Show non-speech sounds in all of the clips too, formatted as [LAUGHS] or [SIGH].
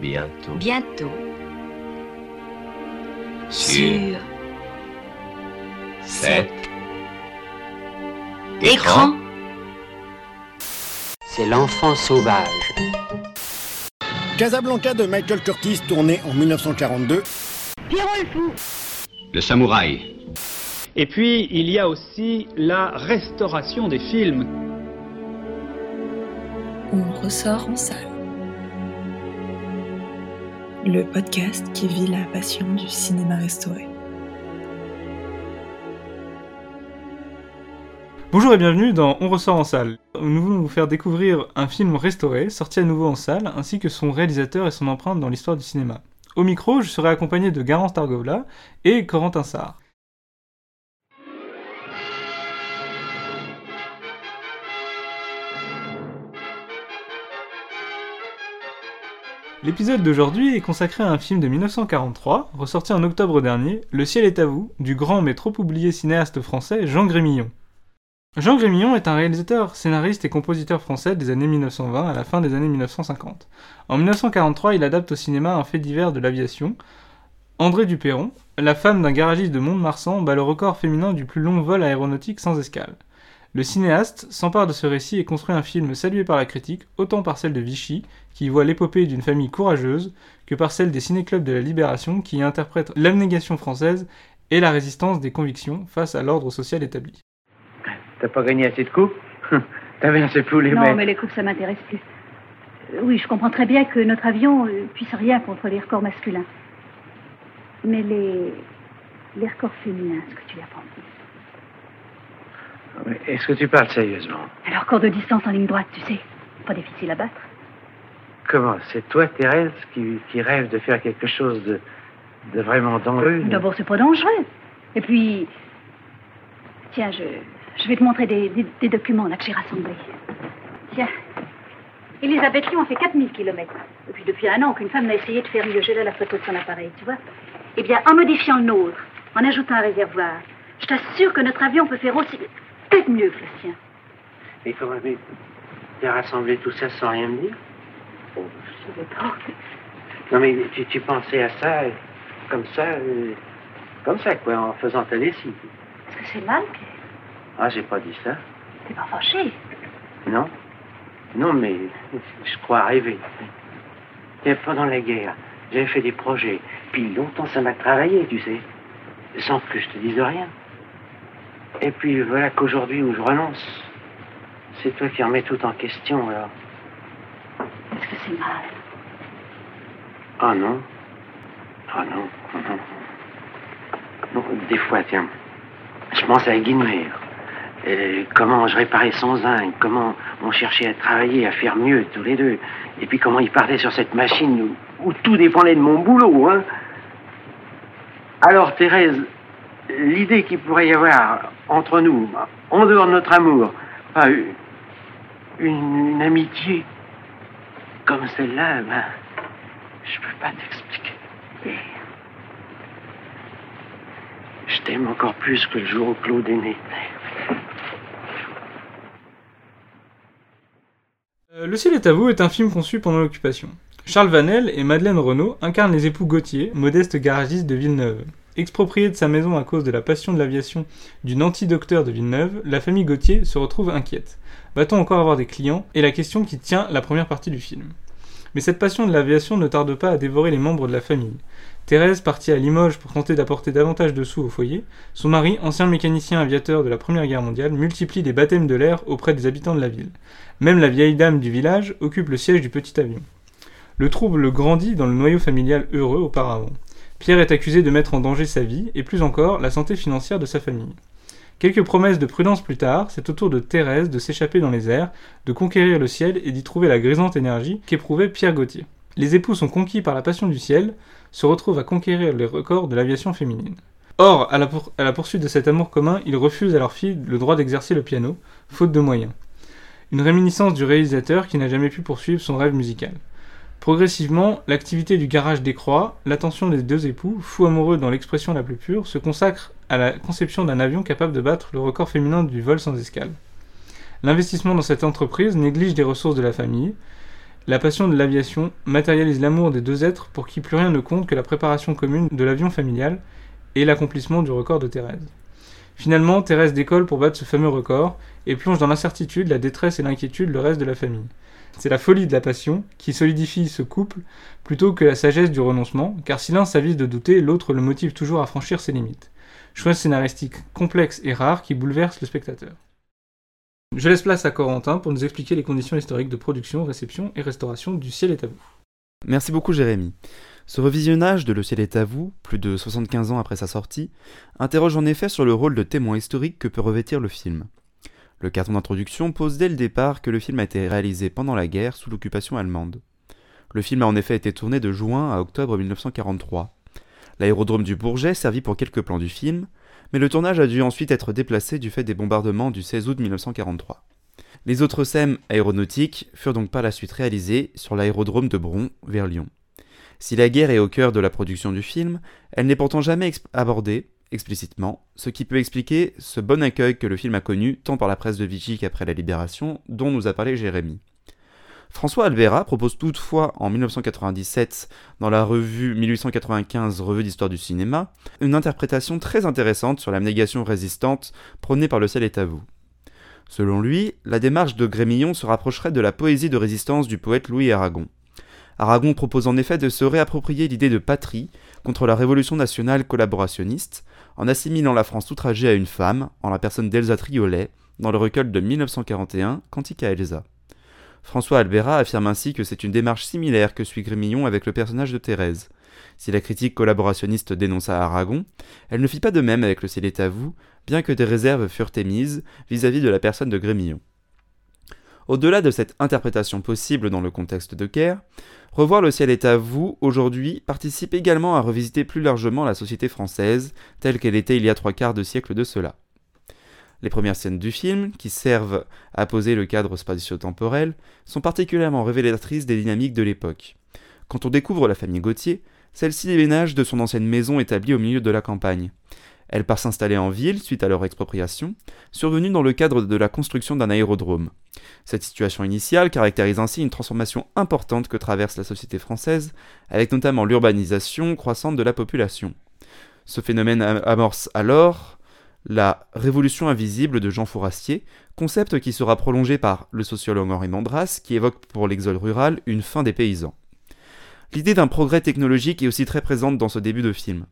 Bientôt. Bientôt. Sur. Cet. Écran. C'est l'enfant sauvage. Casablanca de Michael Curtis, tourné en 1942. Pierrot le fou. Le samouraï. Et puis, il y a aussi la restauration des films. On ressort en salle. Le podcast qui vit la passion du cinéma restauré. Bonjour et bienvenue dans On ressort en salle. Nous voulons vous faire découvrir un film restauré, sorti à nouveau en salle, ainsi que son réalisateur et son empreinte dans l'histoire du cinéma. Au micro, je serai accompagné de Garance Targovla et Corentin Sarr. L'épisode d'aujourd'hui est consacré à un film de 1943, ressorti en octobre dernier, Le ciel est à vous, du grand mais trop oublié cinéaste français Jean Grémillon. Jean Grémillon est un réalisateur, scénariste et compositeur français des années 1920 à la fin des années 1950. En 1943, il adapte au cinéma un fait divers de l'aviation. André Duperron, la femme d'un garagiste de Mont-de-Marsan, bat le record féminin du plus long vol aéronautique sans escale. Le cinéaste s'empare de ce récit et construit un film salué par la critique, autant par celle de Vichy, qui y voit l'épopée d'une famille courageuse, que par celle des ciné-clubs de la Libération, qui y interprètent l'abnégation française et la résistance des convictions face à l'ordre social établi. T'as pas gagné assez de coups [LAUGHS] T'avais un peu les Non, mais les coupes, ça m'intéresse plus. Euh, Oui, je comprends très bien que notre avion euh, puisse rien contre les records masculins. Mais les, les records féminins, ce que tu as pensé. Est-ce que tu parles sérieusement Alors, record de distance en ligne droite, tu sais, pas difficile à battre. Comment C'est toi, Thérèse, qui, qui rêve de faire quelque chose de, de vraiment dangereux D'abord, c'est pas dangereux. Et puis, tiens, je, je vais te montrer des, des- des documents là que j'ai rassemblés. Tiens, Elisabeth Lyon a fait 4000 kilomètres. Et puis, depuis un an, aucune femme n'a essayé de faire mieux. J'ai là la photo de son appareil, tu vois. Eh bien, en modifiant le nôtre, en ajoutant un réservoir, je t'assure que notre avion peut faire aussi, peut-être mieux que le sien. Et comment mais t'as rassemblé tout ça sans rien me dire? Je savais pas. Non, mais tu, tu pensais à ça, euh, comme ça, euh, comme ça, quoi, en faisant ta lessive. Est-ce que c'est mal, Pierre Ah, j'ai pas dit ça. T'es pas fâché Non. Non, mais je crois rêver. Et pendant la guerre, j'avais fait des projets. Puis longtemps, ça m'a travaillé, tu sais. Sans que je te dise rien. Et puis voilà qu'aujourd'hui, où je renonce, c'est toi qui remets tout en question, alors. Est-ce que c'est mal? Ah non. Ah non. ah non. Non, des fois, tiens, je pense à Guinmer. Comment je réparais son zinc, comment on cherchait à travailler, à faire mieux tous les deux. Et puis comment il partait sur cette machine où, où tout dépendait de mon boulot, hein. Alors, Thérèse, l'idée qu'il pourrait y avoir entre nous, en dehors de notre amour, une- une amitié comme celle-là, ben, je peux pas t'expliquer. Je t'aime encore plus que le jour où Claude est né. Euh, Le ciel est à vous est un film conçu pendant l'occupation. Charles Vanel et Madeleine Renaud incarnent les époux Gauthier, modestes garagistes de Villeneuve. Expropriée de sa maison à cause de la passion de l'aviation d'une anti-docteur de Villeneuve, la famille Gauthier se retrouve inquiète. Va-t-on encore avoir des clients? Est la question qui tient la première partie du film. Mais cette passion de l'aviation ne tarde pas à dévorer les membres de la famille. Thérèse, partie à Limoges pour tenter d'apporter davantage de sous au foyer, son mari, ancien mécanicien aviateur de la Première Guerre mondiale, multiplie les baptêmes de l'air auprès des habitants de la ville. Même la vieille dame du village occupe le siège du petit avion. Le trouble grandit dans le noyau familial heureux auparavant. Pierre est accusé de mettre en danger sa vie et plus encore la santé financière de sa famille. Quelques promesses de prudence plus tard, c'est au tour de Thérèse de s'échapper dans les airs, de conquérir le ciel et d'y trouver la grisante énergie qu'éprouvait Pierre Gauthier. Les époux sont conquis par la passion du ciel, se retrouvent à conquérir les records de l'aviation féminine. Or, à la, à la poursuite de cet amour commun, ils refusent à leur fille le droit d'exercer le piano, faute de moyens. Une réminiscence du réalisateur qui n'a jamais pu poursuivre son rêve musical. Progressivement, l'activité du garage décroît, l'attention des deux époux, fous amoureux dans l'expression la plus pure, se consacre à la conception d'un avion capable de battre le record féminin du vol sans escale. L'investissement dans cette entreprise néglige les ressources de la famille. la passion de l'aviation matérialise l'amour des deux êtres pour qui plus rien ne compte que la préparation commune de l'avion familial et l'accomplissement du record de Thérèse. Finalement, Thérèse décolle pour battre ce fameux record et plonge dans l'incertitude, la détresse et l'inquiétude le reste de la famille. C'est la folie de la passion qui solidifie ce couple plutôt que la sagesse du renoncement, car si l'un s'avise de douter, l'autre le motive toujours à franchir ses limites. Choix scénaristique complexe et rare qui bouleverse le spectateur. Je laisse place à Corentin pour nous expliquer les conditions historiques de production, réception et restauration du ciel est à vous. Merci beaucoup Jérémy. Ce revisionnage de Le ciel est à vous, plus de 75 ans après sa sortie, interroge en effet sur le rôle de témoin historique que peut revêtir le film. Le carton d'introduction pose dès le départ que le film a été réalisé pendant la guerre sous l'occupation allemande. Le film a en effet été tourné de juin à octobre 1943. L'aérodrome du Bourget servit pour quelques plans du film, mais le tournage a dû ensuite être déplacé du fait des bombardements du 16 août 1943. Les autres scènes aéronautiques furent donc par la suite réalisées sur l'aérodrome de Bron, vers Lyon. Si la guerre est au cœur de la production du film, elle n'est pourtant jamais abordée explicitement, ce qui peut expliquer ce bon accueil que le film a connu tant par la presse de Vichy qu'après la Libération, dont nous a parlé Jérémy. François Albera propose toutefois en 1997, dans la revue 1895 Revue d'histoire du cinéma, une interprétation très intéressante sur l'abnégation résistante prônée par le ciel est à vous. Selon lui, la démarche de Grémillon se rapprocherait de la poésie de résistance du poète Louis Aragon. Aragon propose en effet de se réapproprier l'idée de patrie contre la révolution nationale collaborationniste, en assimilant la France outragée à une femme, en la personne d'Elsa Triolet, dans le recueil de 1941, Cantique à Elsa. François Albera affirme ainsi que c'est une démarche similaire que suit Grémillon avec le personnage de Thérèse. Si la critique collaborationniste dénonça Aragon, elle ne fit pas de même avec le vous, bien que des réserves furent émises vis-à-vis de la personne de Grémillon. Au-delà de cette interprétation possible dans le contexte de guerre, Revoir le ciel est à vous aujourd'hui participe également à revisiter plus largement la société française telle qu'elle était il y a trois quarts de siècle de cela. Les premières scènes du film, qui servent à poser le cadre spatio-temporel, sont particulièrement révélatrices des dynamiques de l'époque. Quand on découvre la famille Gauthier, celle-ci déménage de son ancienne maison établie au milieu de la campagne. Elle part s'installer en ville suite à leur expropriation, survenue dans le cadre de la construction d'un aérodrome. Cette situation initiale caractérise ainsi une transformation importante que traverse la société française, avec notamment l'urbanisation croissante de la population. Ce phénomène amorce alors la révolution invisible de Jean Fourastier, concept qui sera prolongé par le sociologue Henri Mandras, qui évoque pour l'exode rural une fin des paysans. L'idée d'un progrès technologique est aussi très présente dans ce début de film.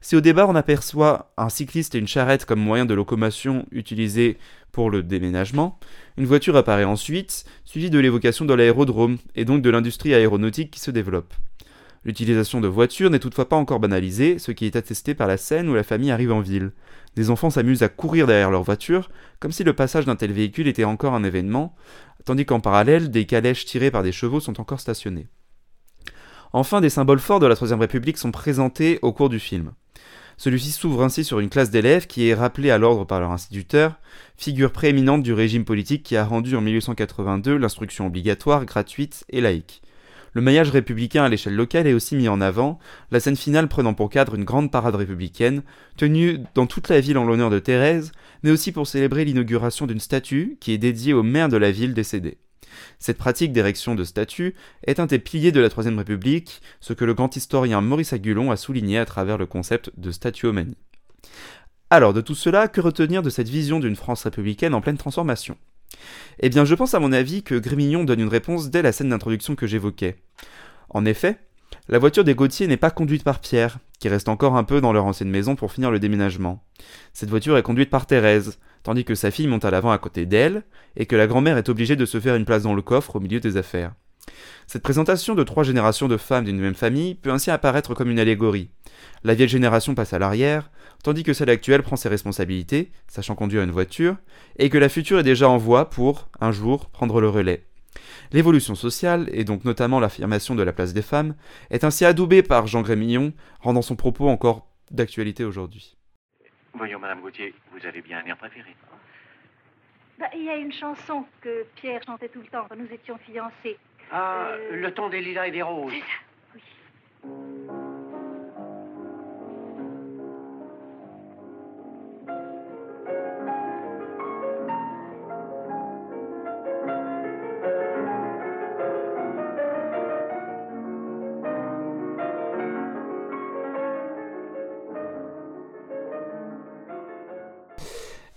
Si au départ on aperçoit un cycliste et une charrette comme moyen de locomotion utilisés pour le déménagement, une voiture apparaît ensuite, suivie de l'évocation de l'aérodrome et donc de l'industrie aéronautique qui se développe. L'utilisation de voitures n'est toutefois pas encore banalisée, ce qui est attesté par la scène où la famille arrive en ville. Des enfants s'amusent à courir derrière leur voiture, comme si le passage d'un tel véhicule était encore un événement, tandis qu'en parallèle, des calèches tirées par des chevaux sont encore stationnées. Enfin, des symboles forts de la Troisième République sont présentés au cours du film. Celui-ci s'ouvre ainsi sur une classe d'élèves qui est rappelée à l'ordre par leur instituteur, figure prééminente du régime politique qui a rendu en 1882 l'instruction obligatoire, gratuite et laïque. Le maillage républicain à l'échelle locale est aussi mis en avant, la scène finale prenant pour cadre une grande parade républicaine, tenue dans toute la ville en l'honneur de Thérèse, mais aussi pour célébrer l'inauguration d'une statue qui est dédiée au maire de la ville décédée. Cette pratique d'érection de statues est un des piliers de la Troisième République, ce que le grand historien Maurice Agulon a souligné à travers le concept de statuomanie. Alors, de tout cela, que retenir de cette vision d'une France républicaine en pleine transformation? Eh bien, je pense à mon avis que Grémignon donne une réponse dès la scène d'introduction que j'évoquais. En effet, la voiture des Gauthier n'est pas conduite par Pierre, qui reste encore un peu dans leur ancienne maison pour finir le déménagement. Cette voiture est conduite par Thérèse, tandis que sa fille monte à l'avant à côté d'elle, et que la grand-mère est obligée de se faire une place dans le coffre au milieu des affaires. Cette présentation de trois générations de femmes d'une même famille peut ainsi apparaître comme une allégorie. La vieille génération passe à l'arrière, tandis que celle actuelle prend ses responsabilités, sachant conduire une voiture, et que la future est déjà en voie pour, un jour, prendre le relais. L'évolution sociale, et donc notamment l'affirmation de la place des femmes, est ainsi adoubée par Jean Grémillon, rendant son propos encore d'actualité aujourd'hui. Voyons, Madame Gauthier, vous avez bien un air préféré Bah, Il y a une chanson que Pierre chantait tout le temps quand nous étions fiancés. Ah, Euh, le ton des lilas et des roses. C'est ça, oui.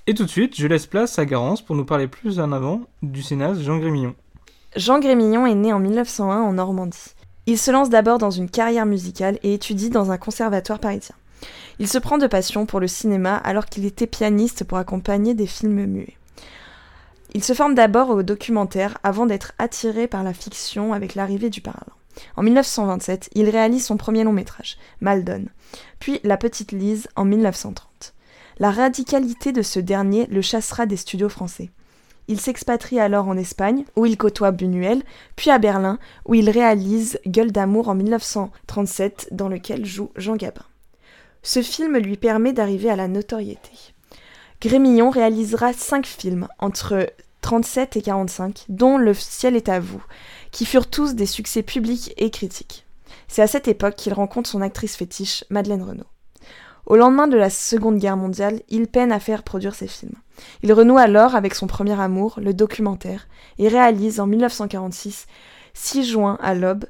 Et tout de suite, je laisse place à Garance pour nous parler plus en avant du cinéaste Jean Grémillon. Jean Grémillon est né en 1901 en Normandie. Il se lance d'abord dans une carrière musicale et étudie dans un conservatoire parisien. Il se prend de passion pour le cinéma alors qu'il était pianiste pour accompagner des films muets. Il se forme d'abord au documentaire avant d'être attiré par la fiction avec l'arrivée du parlant. En 1927, il réalise son premier long métrage, Maldon, puis La Petite Lise en 1930. La radicalité de ce dernier le chassera des studios français. Il s'expatrie alors en Espagne, où il côtoie Buñuel, puis à Berlin, où il réalise Gueule d'amour en 1937, dans lequel joue Jean Gabin. Ce film lui permet d'arriver à la notoriété. Grémillon réalisera cinq films entre 37 et 45, dont Le ciel est à vous, qui furent tous des succès publics et critiques. C'est à cette époque qu'il rencontre son actrice fétiche, Madeleine Renaud. Au lendemain de la Seconde Guerre mondiale, il peine à faire produire ses films. Il renoue alors avec son premier amour, le documentaire, et réalise en 1946 6 juin à l'Aube,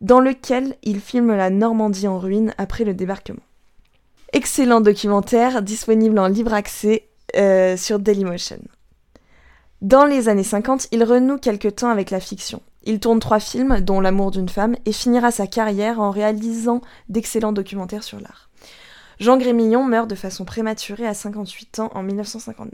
dans lequel il filme la Normandie en ruine après le débarquement. Excellent documentaire disponible en libre accès euh, sur Dailymotion. Dans les années 50, il renoue quelque temps avec la fiction. Il tourne trois films, dont L'amour d'une femme, et finira sa carrière en réalisant d'excellents documentaires sur l'art. Jean Grémillon meurt de façon prématurée à 58 ans en 1959.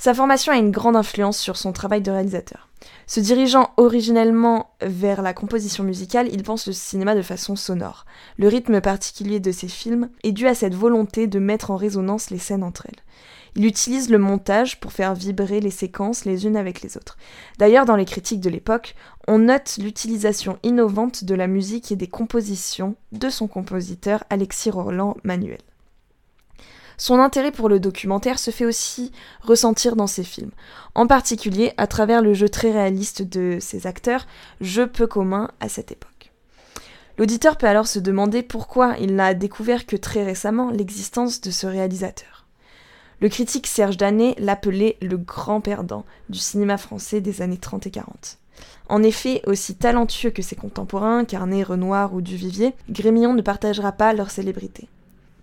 Sa formation a une grande influence sur son travail de réalisateur. Se dirigeant originellement vers la composition musicale, il pense le cinéma de façon sonore. Le rythme particulier de ses films est dû à cette volonté de mettre en résonance les scènes entre elles. Il utilise le montage pour faire vibrer les séquences les unes avec les autres. D'ailleurs, dans les critiques de l'époque, on note l'utilisation innovante de la musique et des compositions de son compositeur Alexis Roland Manuel. Son intérêt pour le documentaire se fait aussi ressentir dans ses films, en particulier à travers le jeu très réaliste de ses acteurs, jeu peu commun à cette époque. L'auditeur peut alors se demander pourquoi il n'a découvert que très récemment l'existence de ce réalisateur. Le critique Serge Danet l'appelait le grand perdant du cinéma français des années 30 et 40. En effet, aussi talentueux que ses contemporains, Carnet, Renoir ou Duvivier, Grémillon ne partagera pas leur célébrité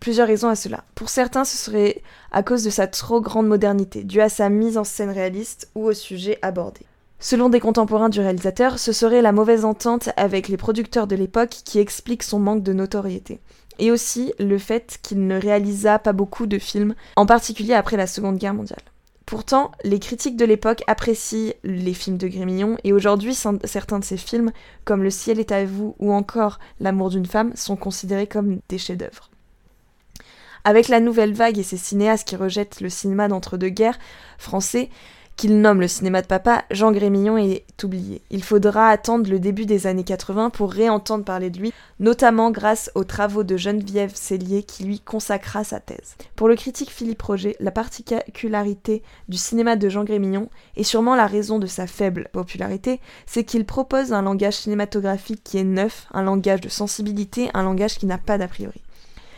plusieurs raisons à cela. Pour certains, ce serait à cause de sa trop grande modernité, due à sa mise en scène réaliste ou au sujet abordé. Selon des contemporains du réalisateur, ce serait la mauvaise entente avec les producteurs de l'époque qui explique son manque de notoriété. Et aussi le fait qu'il ne réalisa pas beaucoup de films, en particulier après la Seconde Guerre mondiale. Pourtant, les critiques de l'époque apprécient les films de Grémillon et aujourd'hui certains de ses films, comme Le ciel est à vous ou encore L'amour d'une femme, sont considérés comme des chefs-d'œuvre. Avec la nouvelle vague et ses cinéastes qui rejettent le cinéma d'entre-deux-guerres français, qu'il nomme le cinéma de papa, Jean Grémillon est oublié. Il faudra attendre le début des années 80 pour réentendre parler de lui, notamment grâce aux travaux de Geneviève Cellier qui lui consacra sa thèse. Pour le critique Philippe Roger, la particularité du cinéma de Jean Grémillon, et sûrement la raison de sa faible popularité, c'est qu'il propose un langage cinématographique qui est neuf, un langage de sensibilité, un langage qui n'a pas d'a priori.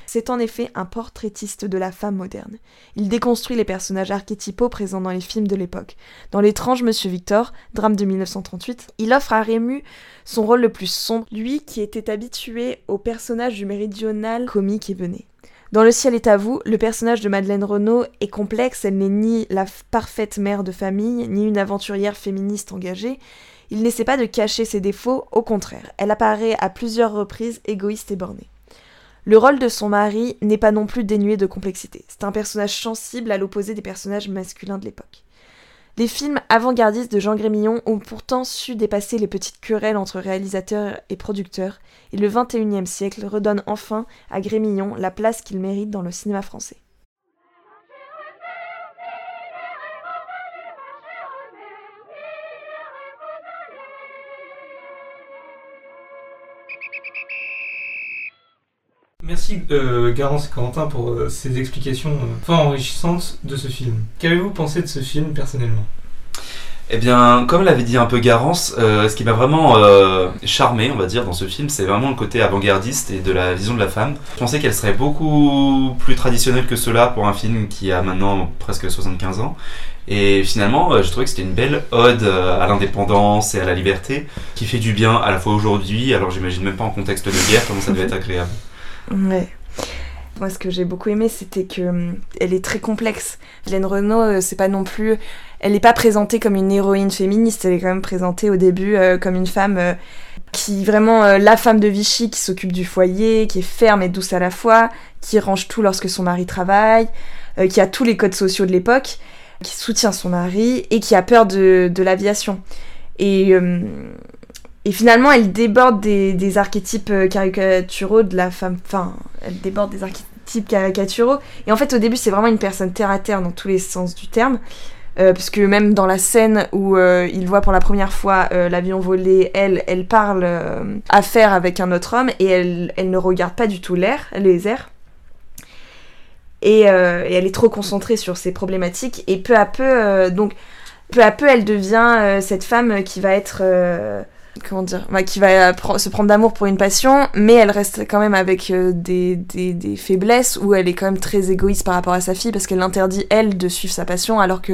C'est en effet un portraitiste de la femme moderne. Il déconstruit les personnages archétypaux présents dans les films de l'époque. Dans L'étrange Monsieur Victor, drame de 1938, il offre à Rému son rôle le plus sombre, lui qui était habitué au personnage du méridional comique et vené. Dans Le ciel est à vous, le personnage de Madeleine Renaud est complexe, elle n'est ni la parfaite mère de famille, ni une aventurière féministe engagée. Il n'essaie pas de cacher ses défauts, au contraire, elle apparaît à plusieurs reprises égoïste et bornée. Le rôle de son mari n'est pas non plus dénué de complexité. C'est un personnage sensible à l'opposé des personnages masculins de l'époque. Les films avant-gardistes de Jean Grémillon ont pourtant su dépasser les petites querelles entre réalisateurs et producteurs, et le XXIe siècle redonne enfin à Grémillon la place qu'il mérite dans le cinéma français. Merci euh, Garance et Corentin pour euh, ces explications euh, fort enrichissantes de ce film. Qu'avez-vous pensé de ce film personnellement? Eh bien, comme l'avait dit un peu Garance, ce qui m'a vraiment charmé, on va dire, dans ce film, c'est vraiment le côté avant-gardiste et de la vision de la femme. Je pensais qu'elle serait beaucoup plus traditionnelle que cela pour un film qui a maintenant presque 75 ans. Et finalement, je trouvais que c'était une belle ode à l'indépendance et à la liberté, qui fait du bien à la fois aujourd'hui, alors j'imagine même pas en contexte de guerre comment ça devait être agréable. [LAUGHS] Ouais. Moi, ce que j'ai beaucoup aimé, c'était que hum, elle est très complexe. Hélène Renault, euh, c'est pas non plus, elle n'est pas présentée comme une héroïne féministe. Elle est quand même présentée au début euh, comme une femme euh, qui vraiment la femme de Vichy, qui s'occupe du foyer, qui est ferme et douce à la fois, qui range tout lorsque son mari travaille, qui a tous les codes sociaux de l'époque, qui soutient son mari et qui a peur de, de l'aviation. Et hum, et finalement, elle déborde des, archétypes euh, caricaturaux de la femme. Enfin, elle déborde des archétypes caricaturaux. Et en fait, au début, c'est vraiment une personne terre à terre dans tous les sens du terme. Euh, parce que même dans la scène où euh, il voit pour la première fois euh, l'avion voler, elle, elle parle affaire avec un autre homme et elle, elle ne regarde pas du tout l'air, les airs. Et, et elle est trop concentrée sur ses problématiques. Et peu à peu, donc, peu à peu, elle devient cette femme qui va être comment dire, bah, qui va se prendre d'amour pour une passion, mais elle reste quand même avec euh, des, faiblesses où elle est quand même très égoïste par rapport à sa fille parce qu'elle l'interdit elle de suivre sa passion alors que,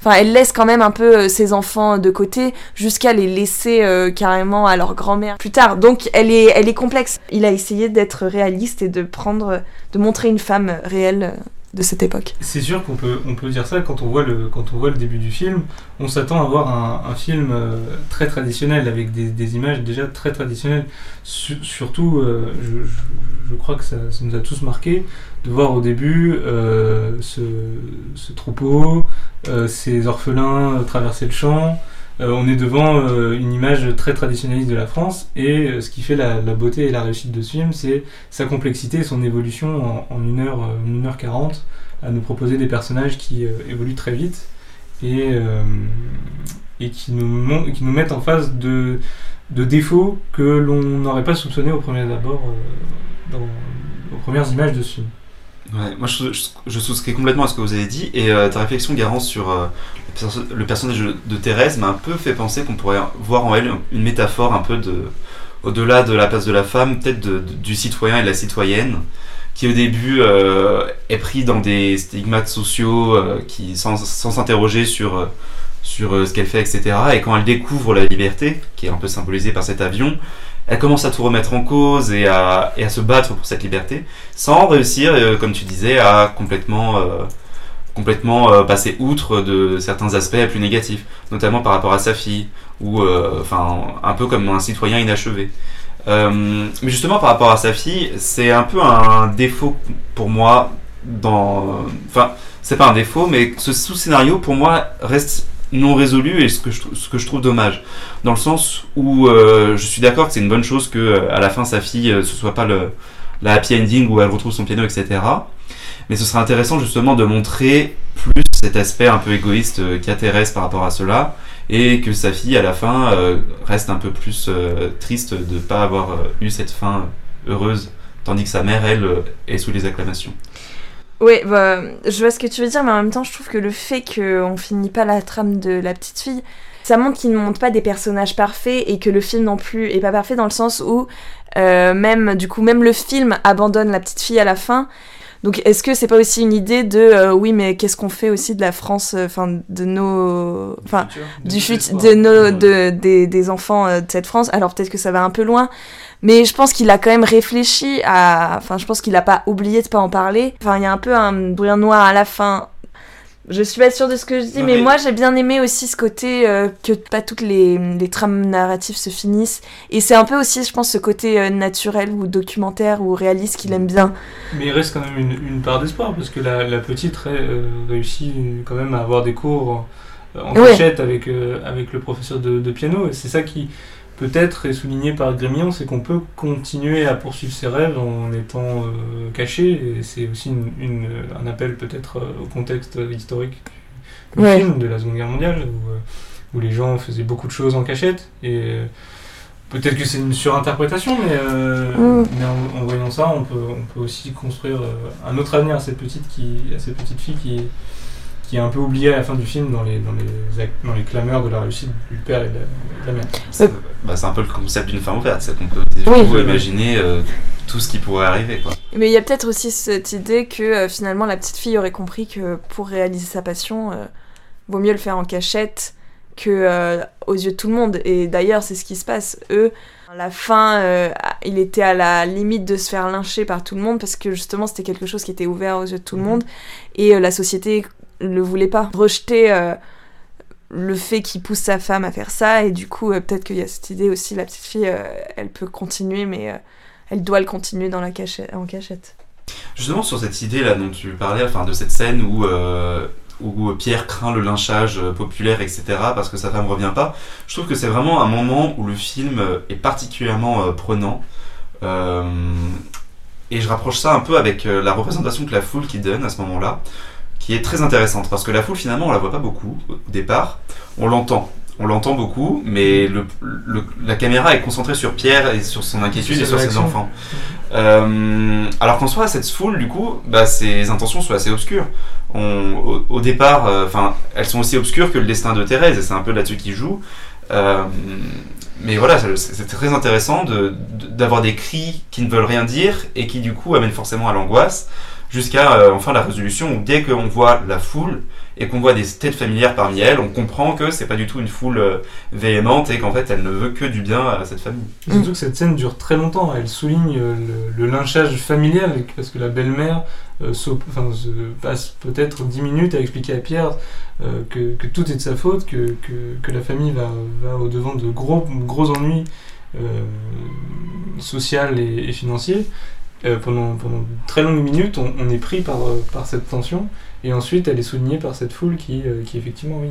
enfin, elle laisse quand même un peu euh, ses enfants de côté jusqu'à les laisser euh, carrément à leur grand-mère plus tard. Donc elle est, elle est complexe. Il a essayé d'être réaliste et de prendre, de montrer une femme réelle de cette époque. C'est sûr qu'on peut, on peut dire ça quand on voit le, quand on voit le début du film. On s'attend à voir un, film euh, très traditionnel, avec des, des images déjà très traditionnelles. Su- surtout, euh, je, je, crois que ça, ça nous a tous marqué de voir au début euh, ce, troupeau, ces orphelins traverser le champ. Euh, on est devant euh, une image très traditionnaliste de la France, et euh, ce qui fait la, beauté et la réussite de ce film, c'est sa complexité et son évolution en, en 1 heure, euh, une heure 40 à nous proposer des personnages qui évoluent très vite et, qui, nous mettent en face de, défauts que l'on n'aurait pas soupçonnés au premier abord aux premières images de ce film. Moi je, souscris complètement à ce que vous avez dit et euh, ta réflexion Garance sur euh, le, perso- le personnage de, Thérèse m'a un peu fait penser qu'on pourrait voir en elle une métaphore un peu de au-delà de la place de la femme, peut-être du citoyen et de la citoyenne qui au début euh, est pris dans des stigmates sociaux qui sans s'interroger sur sur ce qu'elle fait etc et quand elle découvre la liberté qui est un peu symbolisée par cet avion elle commence à tout remettre en cause et à, et à se battre pour cette liberté sans réussir, euh, comme tu disais, à complètement, euh, complètement euh, passer outre de certains aspects plus négatifs, notamment par rapport à sa fille, ou enfin un peu comme un citoyen inachevé. Mais justement par rapport à sa fille, c'est un peu un défaut pour moi dans, enfin c'est pas un défaut, mais ce sous-scénario pour moi reste non résolu et ce que je, trouve dommage. Dans le sens où euh, je suis d'accord que c'est une bonne chose que euh, à la fin sa fille euh, ce soit pas le la happy ending où elle retrouve son piano etc mais ce serait intéressant justement de montrer plus cet aspect un peu égoïste euh, qu'a Thérèse par rapport à cela et que sa fille à la fin euh, reste un peu plus triste de pas avoir eu cette fin heureuse tandis que sa mère elle est sous les acclamations Ouais, bah, je vois ce que tu veux dire, mais en même temps, je trouve que le fait qu'on finit pas la trame de la petite fille, ça montre qu'ils ne montrent pas des personnages parfaits et que le film non plus est pas parfait dans le sens où euh, même du coup même le film abandonne la petite fille à la fin. Donc est-ce que c'est pas aussi une idée de euh, oui mais qu'est-ce qu'on fait aussi de la France, euh, enfin de nos, enfin du fut de nos de des, des enfants de cette France? Alors peut-être que ça va un peu loin, mais je pense qu'il a quand même réfléchi à, enfin je pense qu'il a pas oublié de pas en parler. Enfin il y a un peu un bruit noir à la fin. Je suis pas sûre de ce que je dis, Non, mais, mais- moi j'ai bien aimé aussi ce côté euh, que pas toutes les, les trames narratives se finissent. Et c'est un peu aussi, je pense, ce côté euh, naturel ou documentaire ou réaliste qu'il aime bien. Mais il reste quand même une, une part d'espoir parce que la, la petite euh, réussit quand même à avoir des cours en Ouais. cachette avec, avec le professeur de, de piano et c'est ça qui peut-être est souligné par Grémillon, c'est qu'on peut continuer à poursuivre ses rêves en étant euh, caché et c'est aussi une, une- un appel peut-être euh, au contexte historique du Ouais. film de la Seconde Guerre mondiale où, euh, où les gens faisaient beaucoup de choses en cachette et euh, Peut-être que c'est une surinterprétation, mais, euh, Mm. mais en, en voyant ça, on peut, on peut aussi construire euh, un autre avenir à cette petite, qui, à cette petite fille qui, qui est un peu oubliée à la fin du film dans les, dans les, dans les clameurs de la réussite du père et de la, de la mère. C'est bah, c'est un peu le concept d'une fin ouverte, c'est qu'on peut Oui. imaginer euh, tout ce qui pourrait arriver. Quoi. Mais il y a peut-être aussi cette idée que euh, finalement la petite fille aurait compris que pour réaliser sa passion, euh, vaut mieux le faire en cachette que euh, aux yeux de tout le monde. Et d'ailleurs, c'est ce qui se passe. Eux, à la fin, euh, il était à la limite de se faire lyncher par tout le monde parce que justement c'était quelque chose qui était ouvert aux yeux de tout le Mhm. monde et euh, la société le voulait pas. Rejeter euh, le fait qu'il pousse sa femme à faire ça et du coup euh, peut-être qu'il y a cette idée aussi la petite fille euh, elle peut continuer mais elle doit le continuer dans la cachette, en cachette. Justement sur cette idée là dont tu parlais, enfin de cette scène où, où Pierre craint le lynchage populaire, etc. parce que sa femme revient pas, je trouve que c'est vraiment un moment où le film est particulièrement prenant. Et je rapproche ça un peu avec la représentation que la foule qui donne à ce moment-là, qui est très intéressante parce que la foule finalement on la voit pas beaucoup au départ, on l'entend. On l'entend beaucoup, mais le, le- la caméra est concentrée sur Pierre et sur son inquiétude et sur ses enfants. Euh, alors qu'en soi, cette foule, du coup, bah, ses intentions sont assez obscures. On- au, au départ, euh, enfin, elles sont aussi obscures que le destin de Thérèse, et c'est un peu là-dessus qu'il joue. Euh, mais voilà, c'est très intéressant de- de- d'avoir des cris qui ne veulent rien dire et qui, du coup, amènent forcément à l'angoisse, jusqu'à euh, enfin la résolution où dès qu'on voit la foule et qu'on voit des têtes familières parmi elles, on comprend que c'est pas du tout une foule euh, véhémente et qu'en fait, elle ne veut que du bien à cette famille. Surtout que cette scène dure très longtemps. Elle souligne euh, le, lynchage familial parce que la belle-mère euh, passe peut-être 10 minutes à expliquer à Pierre que, tout est de sa faute, que, que, la famille va, va au-devant de gros, gros ennuis sociaux et, et financiers. Euh, pendant, pendant de très longues minutes, on, on est pris par, euh, par cette tension. Et ensuite, elle est soulignée par cette foule qui, euh, qui effectivement, oui,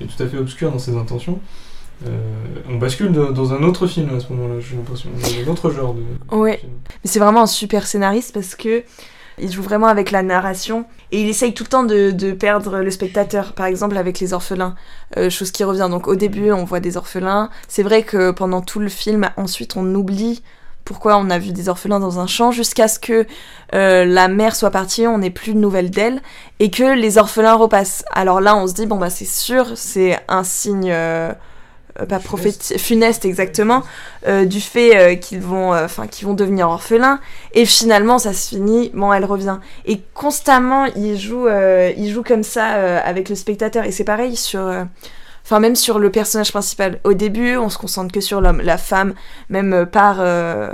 est tout à fait obscure dans ses intentions. Euh, on bascule de- dans un autre film à ce moment-là, j'ai l'impression, dans un autre genre de. Ouais. film. Mais c'est vraiment un super scénariste parce que il joue vraiment avec la narration et il essaye tout le temps de, de perdre le spectateur. Par exemple avec les orphelins, euh, chose qui revient. Donc au début on voit des orphelins. C'est vrai que pendant tout le film, ensuite on oublie pourquoi on a vu des orphelins dans un champ jusqu'à ce que euh, la mère soit partie, on n'ait plus de nouvelles d'elle et que les orphelins repassent. Alors là on se dit bon bah c'est sûr, c'est un signe. euh, euh, pas prophétique, funeste exactement, euh, du fait qu'ils vont, enfin qu'ils vont devenir orphelins. Et finalement, ça se finit. Bon, elle revient. Et constamment, il joue, il joue comme ça avec le spectateur. Et c'est pareil sur, enfin même sur le personnage principal. Au début, on se concentre que sur l'homme, la femme, même euh, par euh,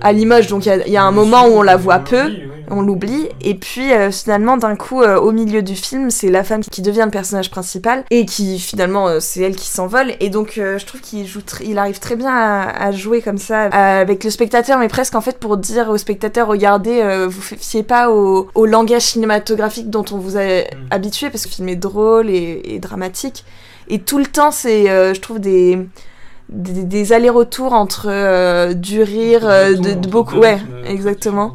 À Limoges. Limoges. Donc il y a- il y, a un moment où on la voit peu oui. on l'oublie et puis euh, finalement d'un coup euh, au milieu du film c'est la femme qui devient le personnage principal et qui finalement euh, c'est elle qui s'envole et donc euh, je trouve qu'il joue il arrive très bien à, à jouer comme ça euh, avec le spectateur mais presque en fait pour dire au spectateur regardez euh, vous fiez pas au, au langage cinématographique dont on vous a habitué parce que le film est drôle et, et dramatique et tout le temps c'est euh, je trouve des des, des allers-retours entre euh, du rire, euh, de, de beaucoup, ouais, exactement.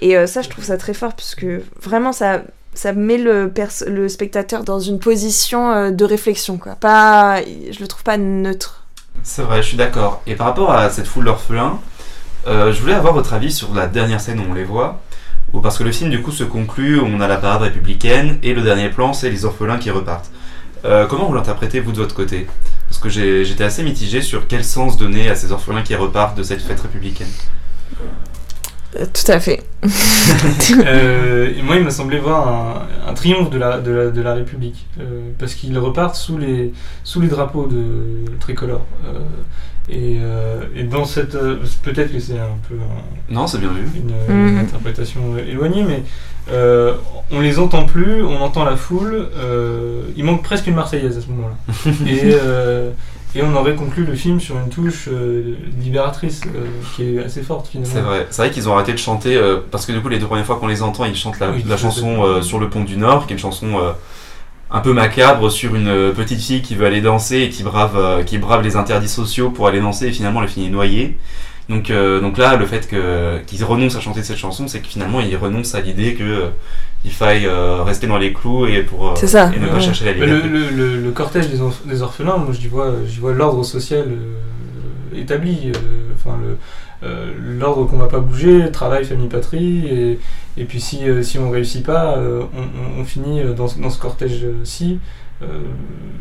Et euh, ça, je trouve ça très fort, puisque vraiment, ça, ça met le, pers- le spectateur dans une position euh, de réflexion, quoi. Pas, je le trouve pas neutre. C'est vrai, je suis d'accord. Et par rapport à cette foule d'orphelins, euh, je voulais avoir votre avis sur la dernière scène où on les voit. Parce que le film du coup se conclut, on a la parade républicaine et le dernier plan c'est les orphelins qui repartent. Euh, comment vous l'interprétez vous de votre côté? Parce que j'étais assez mitigé sur quel sens donner à ces orphelins qui repartent de cette fête républicaine. Euh, tout à fait. [LAUGHS] Euh, et moi, il m'a semblé voir un, un triomphe de la, de la, de la République. euh, parce qu'ils repartent sous les, sous les drapeaux de tricolore. Et, euh, et dans cette. euh, Peut-être que c'est un peu un- Non, c'est bien vu. une, une Mhm. interprétation éloignée, mais euh, on les entend plus, on entend la foule. euh, il manque presque une Marseillaise à ce moment-là. [LAUGHS] et, euh, et on aurait conclu le film sur une touche euh, libératrice euh, qui est assez forte finalement. C'est vrai. C'est vrai qu'ils ont arrêté de chanter euh, parce que du coup les deux premières fois qu'on les entend, ils chantent la, Oui, la chanson euh, sur le pont du Nord, qui est une chanson euh, un peu macabre sur une euh, petite fille qui veut aller danser et qui brave, euh, qui brave les interdits sociaux pour aller danser et finalement elle finit noyée. Donc, euh, donc là, le fait que- qu'ils renoncent à chanter cette chanson, c'est que finalement ils renoncent à l'idée que euh, il faille euh, rester dans les clous et pour euh, ça, et ne pas chercher la Mais le, liberté. le, le- le cortège des, des orphelins, moi j'y vois, vois l'ordre social euh, établi, euh, enfin le euh, l'ordre qu'on va pas bouger, travail, famille, patrie, et, et puis si, euh, si on réussit pas, euh, on, on- on finit dans, ce- dans ce cortège-ci, euh,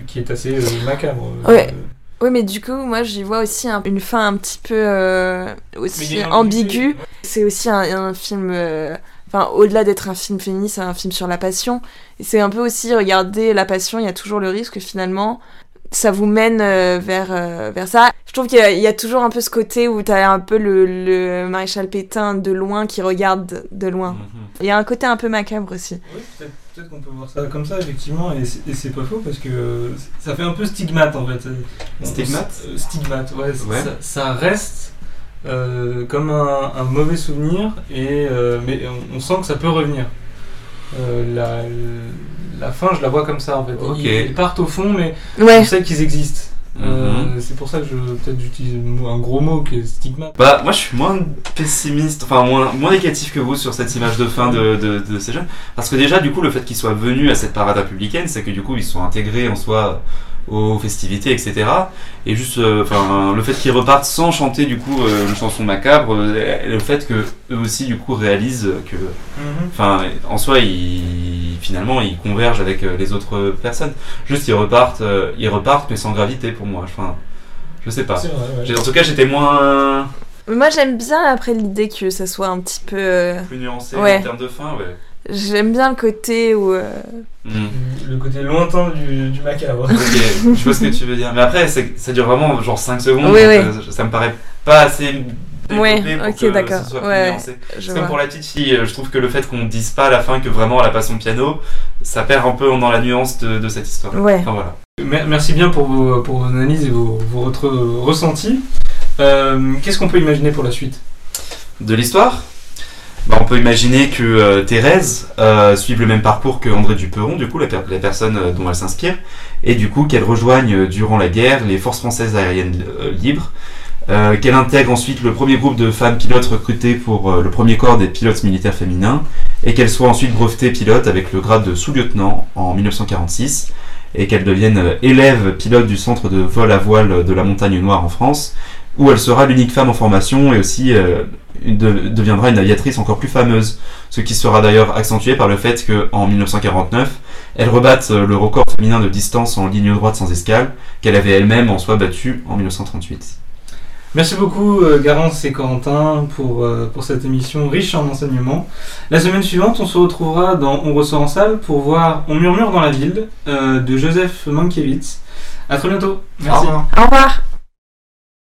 qui est assez euh, macabre. Ouais. Euh, Oui, mais du coup, moi, j'y vois aussi un- une fin un petit peu euh, aussi ambiguë. C'est aussi un, un film, euh, enfin, au-delà d'être un film féministe, c'est un film sur la passion. Et c'est un peu aussi regarder la passion. Il y a toujours le risque finalement ça vous mène euh, vers, euh, vers ça. Je trouve qu'il y, a- il y a toujours un peu ce côté où t'as un peu le, le maréchal Pétain de loin qui regarde de loin. Mhm. Il y a un côté un peu macabre aussi. Oui, peut-être qu'on peut voir ça comme ça, effectivement, et c'est- pas faux parce que euh, ça fait un peu stigmate en fait. Stigmate euh, Stigmate, ouais. Ouais. Ça, ça reste euh, comme un, un mauvais souvenir, et, euh, mais on, on sent que ça peut revenir. Euh, la, la fin, je la vois comme ça en fait. Ok. Ils, ils partent au fond, mais Ouais. on sait qu'ils existent. Euh, Mhm. c'est pour ça que je peut-être j'utilise un gros mot qui est stigmate. Bah, moi je suis moins pessimiste, enfin moins, moins négatif que vous sur cette image de fin de, de, de ces jeunes. Parce que déjà, du coup, le fait qu'ils soient venus à cette parade républicaine, c'est que du coup, ils sont intégrés en soi aux festivités, etc. Et juste, euh, enfin, le fait qu'ils repartent sans chanter du coup euh, une chanson macabre, euh, et le fait que eux aussi du coup réalisent que, enfin, en soi, ils, finalement, ils convergent avec euh, les autres personnes. Juste, ils repartent, euh, ils repartent, mais sans gravité pour moi. Enfin, je sais pas. C'est vrai, ouais. En tout cas, j'étais moins Moi, j'aime bien après l'idée que ça soit un petit peu. plus nuancé Ouais. en termes de fin, ouais. J'aime bien le côté où. euh, Hmm. Le côté lointain du, du macabre. Je vois ce que tu veux dire. Mais après, ça dure vraiment genre 5 secondes. Oui, oui. euh, ça me paraît pas assez. Pour ok, que d'accord. ce soit plus Ouais, nuancé. je C'est comme pour la petite fille, euh, je trouve que le fait qu'on dise pas à la fin que vraiment elle a pas son piano, ça perd un peu dans la nuance de, de cette histoire. Ouais. Enfin voilà. Mer- Merci bien pour vos, pour vos analyses et vos, vos re- ressentis. Euh, Qu'est-ce qu'on peut imaginer pour la suite? De l'histoire? Bah, on peut imaginer que euh, Thérèse euh, suive le même parcours que André Duperon, du coup, la, per- la personne euh, dont elle s'inspire, et du coup qu'elle rejoigne euh, durant la guerre les forces françaises aériennes libres, qu'elle intègre ensuite le premier groupe de femmes pilotes recrutées pour le premier corps des pilotes militaires féminins, et qu'elle soit ensuite brevetée pilote avec le grade de sous-lieutenant en 1946, et qu'elle devienne élève pilote du centre de vol à voile de la Montagne Noire en France, où elle sera l'unique femme en formation et aussi euh, une- de- deviendra une aviatrice encore plus fameuse, ce qui sera d'ailleurs accentué par le fait qu'en 1949, elle rebatte euh, le record féminin de distance en ligne droite sans escale, qu'elle avait elle-même en soi battu en 1938. Merci beaucoup euh, Garance et Corentin pour, pour cette émission riche en enseignements. La semaine suivante, on se retrouvera dans On ressort en salle pour voir On murmure dans la ville euh, de Joseph Mankiewicz. À très bientôt. Merci. Au revoir. Au revoir